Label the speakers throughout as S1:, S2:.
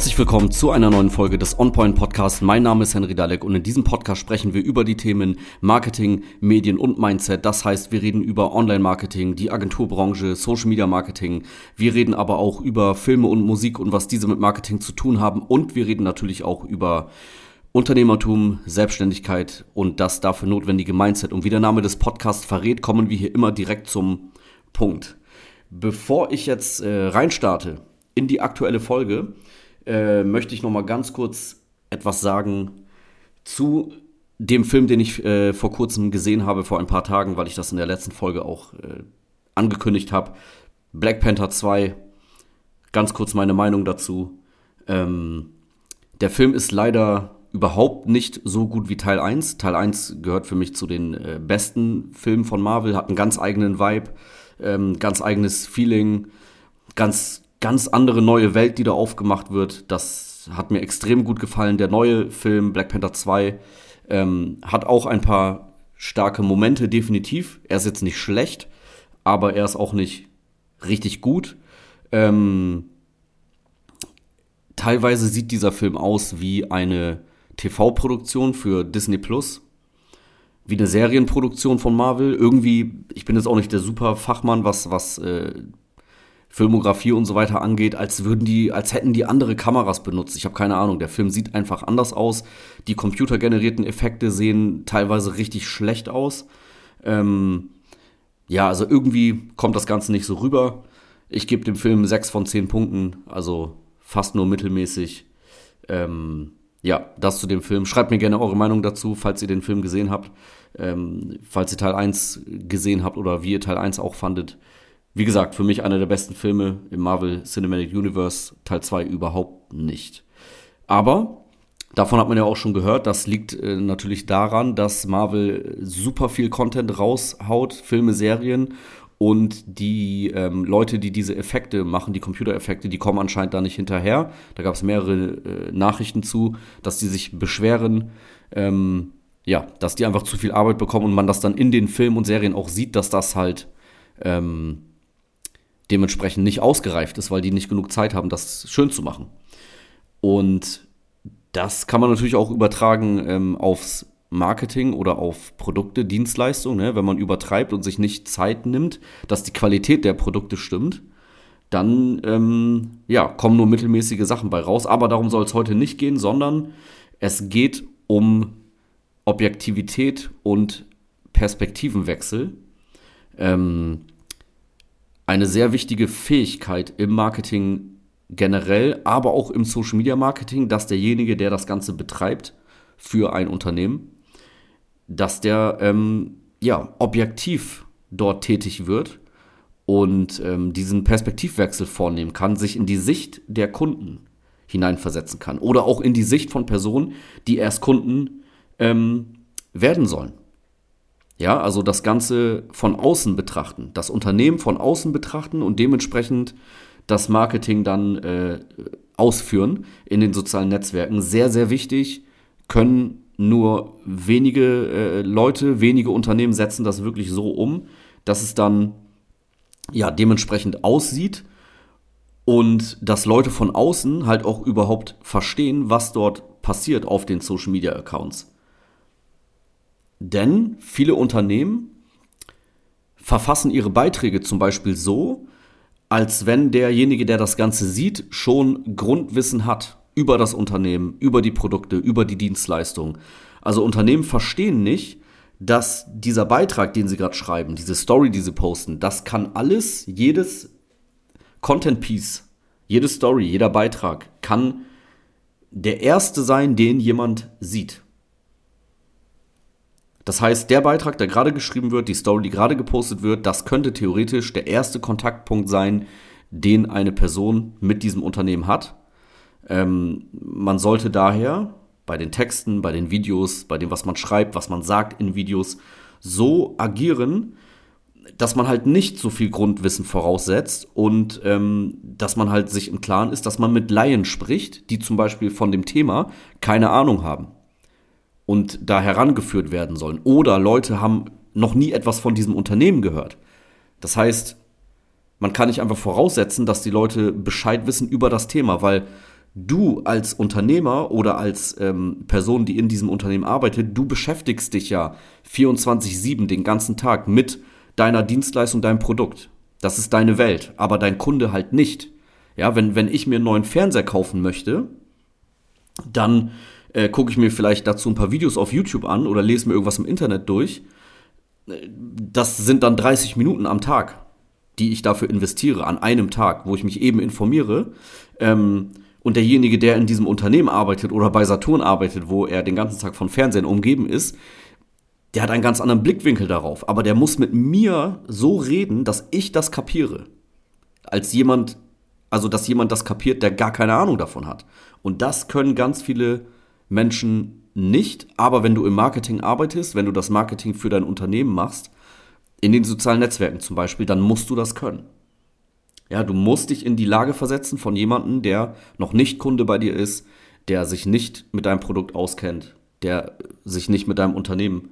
S1: Herzlich willkommen zu einer neuen Folge des OnPoint Podcasts. Mein Name ist Henry Dalek und in diesem Podcast sprechen wir über die Themen Marketing, Medien und Mindset. Das heißt, wir reden über Online-Marketing, die Agenturbranche, Social Media Marketing. Wir reden aber auch über Filme und Musik und was diese mit Marketing zu tun haben. Und wir reden natürlich auch über Unternehmertum, Selbstständigkeit und das dafür notwendige Mindset. Und wie der Name des Podcasts verrät, kommen wir hier immer direkt zum Punkt. Bevor ich jetzt äh, reinstarte in die aktuelle Folge, äh, möchte ich noch mal ganz kurz etwas sagen zu dem Film, den ich äh, vor kurzem gesehen habe, vor ein paar Tagen, weil ich das in der letzten Folge auch äh, angekündigt habe. Black Panther 2, ganz kurz meine Meinung dazu. Ähm, der Film ist leider überhaupt nicht so gut wie Teil 1. Teil 1 gehört für mich zu den äh, besten Filmen von Marvel, hat einen ganz eigenen Vibe, ähm, ganz eigenes Feeling, ganz ganz andere neue Welt, die da aufgemacht wird. Das hat mir extrem gut gefallen. Der neue Film Black Panther 2 ähm, hat auch ein paar starke Momente, definitiv. Er ist jetzt nicht schlecht, aber er ist auch nicht richtig gut. Ähm, teilweise sieht dieser Film aus wie eine TV-Produktion für Disney Plus, wie eine Serienproduktion von Marvel. Irgendwie, ich bin jetzt auch nicht der super Fachmann, was, was äh, Filmografie und so weiter angeht, als würden die, als hätten die andere Kameras benutzt. Ich habe keine Ahnung. Der Film sieht einfach anders aus. Die computergenerierten Effekte sehen teilweise richtig schlecht aus. Ähm, ja, also irgendwie kommt das Ganze nicht so rüber. Ich gebe dem Film 6 von 10 Punkten, also fast nur mittelmäßig. Ähm, ja, das zu dem Film. Schreibt mir gerne eure Meinung dazu, falls ihr den Film gesehen habt. Ähm, falls ihr Teil 1 gesehen habt oder wie ihr Teil 1 auch fandet wie gesagt, für mich einer der besten Filme im Marvel Cinematic Universe, Teil 2 überhaupt nicht. Aber davon hat man ja auch schon gehört, das liegt äh, natürlich daran, dass Marvel super viel Content raushaut, Filme, Serien und die ähm, Leute, die diese Effekte machen, die Computereffekte, die kommen anscheinend da nicht hinterher. Da gab es mehrere äh, Nachrichten zu, dass die sich beschweren, ähm, ja, dass die einfach zu viel Arbeit bekommen und man das dann in den Filmen und Serien auch sieht, dass das halt ähm, dementsprechend nicht ausgereift ist, weil die nicht genug Zeit haben, das schön zu machen. Und das kann man natürlich auch übertragen ähm, aufs Marketing oder auf Produkte, Dienstleistungen. Ne? Wenn man übertreibt und sich nicht Zeit nimmt, dass die Qualität der Produkte stimmt, dann ähm, ja, kommen nur mittelmäßige Sachen bei raus. Aber darum soll es heute nicht gehen, sondern es geht um Objektivität und Perspektivenwechsel. Ähm, eine sehr wichtige Fähigkeit im Marketing generell, aber auch im Social Media Marketing, dass derjenige, der das Ganze betreibt für ein Unternehmen, dass der ähm, ja objektiv dort tätig wird und ähm, diesen Perspektivwechsel vornehmen kann, sich in die Sicht der Kunden hineinversetzen kann oder auch in die Sicht von Personen, die erst Kunden ähm, werden sollen. Ja, also das Ganze von außen betrachten, das Unternehmen von außen betrachten und dementsprechend das Marketing dann äh, ausführen in den sozialen Netzwerken. Sehr, sehr wichtig, können nur wenige äh, Leute, wenige Unternehmen setzen das wirklich so um, dass es dann ja dementsprechend aussieht und dass Leute von außen halt auch überhaupt verstehen, was dort passiert auf den Social Media Accounts. Denn viele Unternehmen verfassen ihre Beiträge zum Beispiel so, als wenn derjenige, der das Ganze sieht, schon Grundwissen hat über das Unternehmen, über die Produkte, über die Dienstleistung. Also Unternehmen verstehen nicht, dass dieser Beitrag, den sie gerade schreiben, diese Story, die sie posten, das kann alles, jedes Content Piece, jede Story, jeder Beitrag kann der erste sein, den jemand sieht. Das heißt, der Beitrag, der gerade geschrieben wird, die Story, die gerade gepostet wird, das könnte theoretisch der erste Kontaktpunkt sein, den eine Person mit diesem Unternehmen hat. Ähm, man sollte daher bei den Texten, bei den Videos, bei dem, was man schreibt, was man sagt in Videos, so agieren, dass man halt nicht so viel Grundwissen voraussetzt und ähm, dass man halt sich im Klaren ist, dass man mit Laien spricht, die zum Beispiel von dem Thema keine Ahnung haben und da herangeführt werden sollen. Oder Leute haben noch nie etwas von diesem Unternehmen gehört. Das heißt, man kann nicht einfach voraussetzen, dass die Leute Bescheid wissen über das Thema, weil Du als Unternehmer oder als ähm, Person, die in diesem Unternehmen arbeitet, du beschäftigst dich ja 24-7 den ganzen Tag mit deiner Dienstleistung, deinem Produkt. Das ist deine Welt, aber dein Kunde halt nicht. Ja, wenn, wenn ich mir einen neuen Fernseher kaufen möchte, dann äh, gucke ich mir vielleicht dazu ein paar Videos auf YouTube an oder lese mir irgendwas im Internet durch. Das sind dann 30 Minuten am Tag, die ich dafür investiere, an einem Tag, wo ich mich eben informiere. Ähm, und derjenige, der in diesem Unternehmen arbeitet oder bei Saturn arbeitet, wo er den ganzen Tag von Fernsehen umgeben ist, der hat einen ganz anderen Blickwinkel darauf. Aber der muss mit mir so reden, dass ich das kapiere. Als jemand, also dass jemand das kapiert, der gar keine Ahnung davon hat. Und das können ganz viele Menschen nicht. Aber wenn du im Marketing arbeitest, wenn du das Marketing für dein Unternehmen machst, in den sozialen Netzwerken zum Beispiel, dann musst du das können. Ja, du musst dich in die Lage versetzen von jemandem, der noch nicht Kunde bei dir ist, der sich nicht mit deinem Produkt auskennt, der sich nicht mit deinem Unternehmen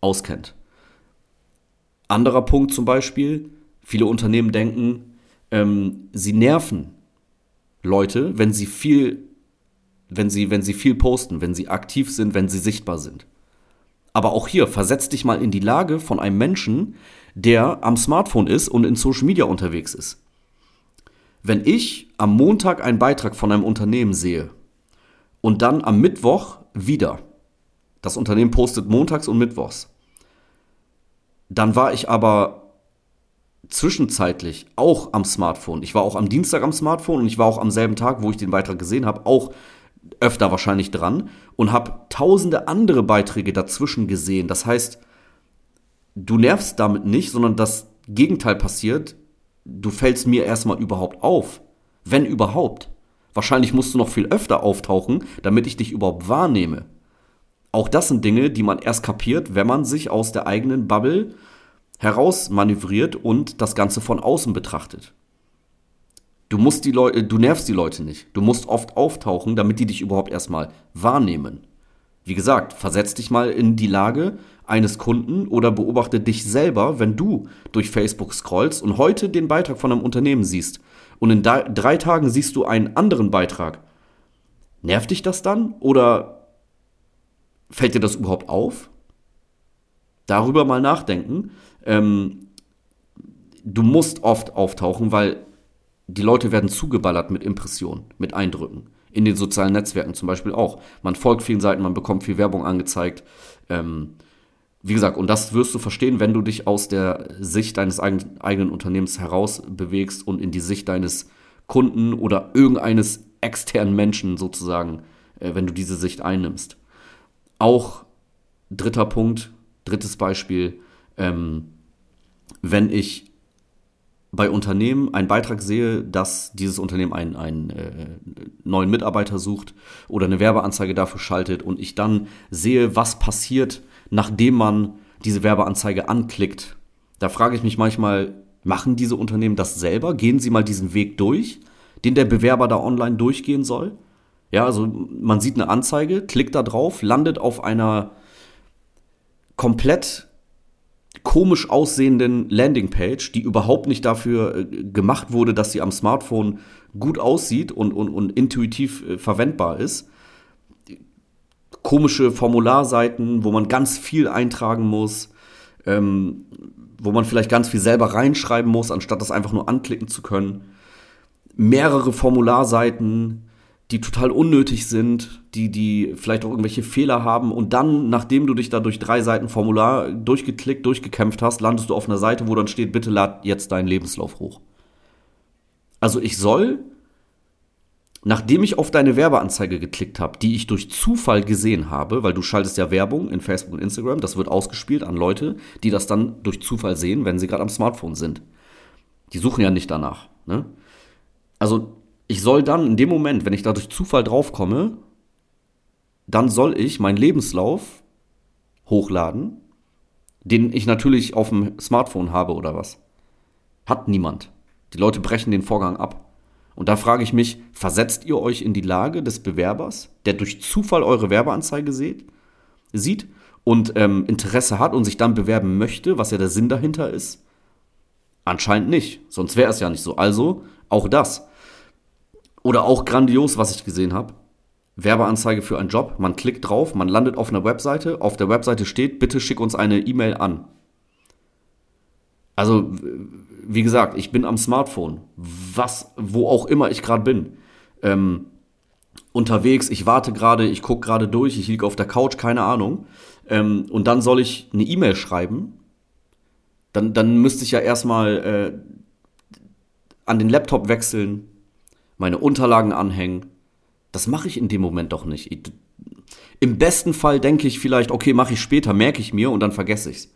S1: auskennt. Anderer Punkt zum Beispiel, viele Unternehmen denken, ähm, sie nerven Leute, wenn sie viel, wenn sie, wenn sie viel posten, wenn sie aktiv sind, wenn sie sichtbar sind. Aber auch hier, versetz dich mal in die Lage von einem Menschen, der am Smartphone ist und in Social Media unterwegs ist. Wenn ich am Montag einen Beitrag von einem Unternehmen sehe und dann am Mittwoch wieder, das Unternehmen postet montags und mittwochs, dann war ich aber zwischenzeitlich auch am Smartphone. Ich war auch am Dienstag am Smartphone und ich war auch am selben Tag, wo ich den Beitrag gesehen habe, auch öfter wahrscheinlich dran und habe tausende andere Beiträge dazwischen gesehen. Das heißt, du nervst damit nicht, sondern das Gegenteil passiert du fällst mir erstmal überhaupt auf. Wenn überhaupt. Wahrscheinlich musst du noch viel öfter auftauchen, damit ich dich überhaupt wahrnehme. Auch das sind Dinge, die man erst kapiert, wenn man sich aus der eigenen Bubble heraus manövriert und das Ganze von außen betrachtet. Du musst die Leute, du nervst die Leute nicht. Du musst oft auftauchen, damit die dich überhaupt erstmal wahrnehmen. Wie gesagt, versetz dich mal in die Lage eines Kunden oder beobachte dich selber, wenn du durch Facebook scrollst und heute den Beitrag von einem Unternehmen siehst und in drei Tagen siehst du einen anderen Beitrag. Nervt dich das dann oder fällt dir das überhaupt auf? Darüber mal nachdenken. Ähm, du musst oft auftauchen, weil die Leute werden zugeballert mit Impressionen, mit Eindrücken in den sozialen Netzwerken zum Beispiel auch. Man folgt vielen Seiten, man bekommt viel Werbung angezeigt. Ähm, wie gesagt, und das wirst du verstehen, wenn du dich aus der Sicht deines eigen, eigenen Unternehmens heraus bewegst und in die Sicht deines Kunden oder irgendeines externen Menschen sozusagen, äh, wenn du diese Sicht einnimmst. Auch dritter Punkt, drittes Beispiel, ähm, wenn ich bei Unternehmen einen Beitrag sehe, dass dieses Unternehmen einen, einen äh, neuen Mitarbeiter sucht oder eine Werbeanzeige dafür schaltet und ich dann sehe, was passiert, nachdem man diese Werbeanzeige anklickt, da frage ich mich manchmal, machen diese Unternehmen das selber? Gehen sie mal diesen Weg durch, den der Bewerber da online durchgehen soll? Ja, also man sieht eine Anzeige, klickt da drauf, landet auf einer komplett komisch aussehenden Landingpage, die überhaupt nicht dafür äh, gemacht wurde, dass sie am Smartphone gut aussieht und, und, und intuitiv äh, verwendbar ist. Komische Formularseiten, wo man ganz viel eintragen muss, ähm, wo man vielleicht ganz viel selber reinschreiben muss, anstatt das einfach nur anklicken zu können. Mehrere Formularseiten, die total unnötig sind, die, die vielleicht auch irgendwelche Fehler haben und dann, nachdem du dich da durch drei Seiten Formular durchgeklickt, durchgekämpft hast, landest du auf einer Seite, wo dann steht, bitte lad jetzt deinen Lebenslauf hoch. Also ich soll, nachdem ich auf deine Werbeanzeige geklickt habe, die ich durch Zufall gesehen habe, weil du schaltest ja Werbung in Facebook und Instagram, das wird ausgespielt an Leute, die das dann durch Zufall sehen, wenn sie gerade am Smartphone sind. Die suchen ja nicht danach. Ne? Also ich soll dann in dem Moment, wenn ich da durch Zufall draufkomme, dann soll ich meinen Lebenslauf hochladen, den ich natürlich auf dem Smartphone habe oder was. Hat niemand. Die Leute brechen den Vorgang ab. Und da frage ich mich, versetzt ihr euch in die Lage des Bewerbers, der durch Zufall eure Werbeanzeige seht, sieht und ähm, Interesse hat und sich dann bewerben möchte, was ja der Sinn dahinter ist? Anscheinend nicht, sonst wäre es ja nicht so. Also auch das. Oder auch grandios, was ich gesehen habe. Werbeanzeige für einen Job. Man klickt drauf, man landet auf einer Webseite. Auf der Webseite steht, bitte schick uns eine E-Mail an. Also, wie gesagt, ich bin am Smartphone. Was, wo auch immer ich gerade bin. Ähm, unterwegs, ich warte gerade, ich gucke gerade durch, ich liege auf der Couch, keine Ahnung. Ähm, und dann soll ich eine E-Mail schreiben. Dann, dann müsste ich ja erstmal äh, an den Laptop wechseln, meine Unterlagen anhängen. Das mache ich in dem Moment doch nicht. Ich, Im besten Fall denke ich vielleicht, okay, mache ich später, merke ich mir und dann vergesse ich es.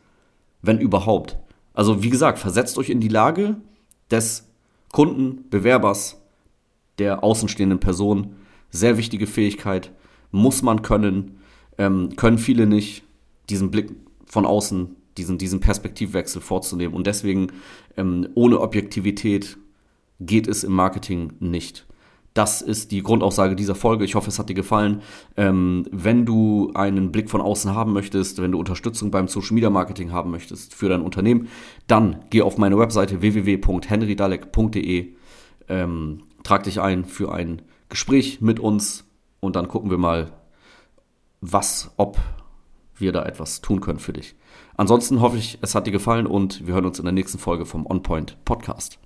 S1: Wenn überhaupt. Also wie gesagt, versetzt euch in die Lage des Kunden, Bewerbers, der außenstehenden Person. Sehr wichtige Fähigkeit, muss man können, ähm, können viele nicht, diesen Blick von außen, diesen, diesen Perspektivwechsel vorzunehmen. Und deswegen, ähm, ohne Objektivität geht es im Marketing nicht. Das ist die Grundaussage dieser Folge. Ich hoffe, es hat dir gefallen. Ähm, wenn du einen Blick von außen haben möchtest, wenn du Unterstützung beim Social Media Marketing haben möchtest für dein Unternehmen, dann geh auf meine Webseite www.henrydalek.de, ähm, trag dich ein für ein Gespräch mit uns und dann gucken wir mal, was, ob wir da etwas tun können für dich. Ansonsten hoffe ich, es hat dir gefallen und wir hören uns in der nächsten Folge vom OnPoint Podcast.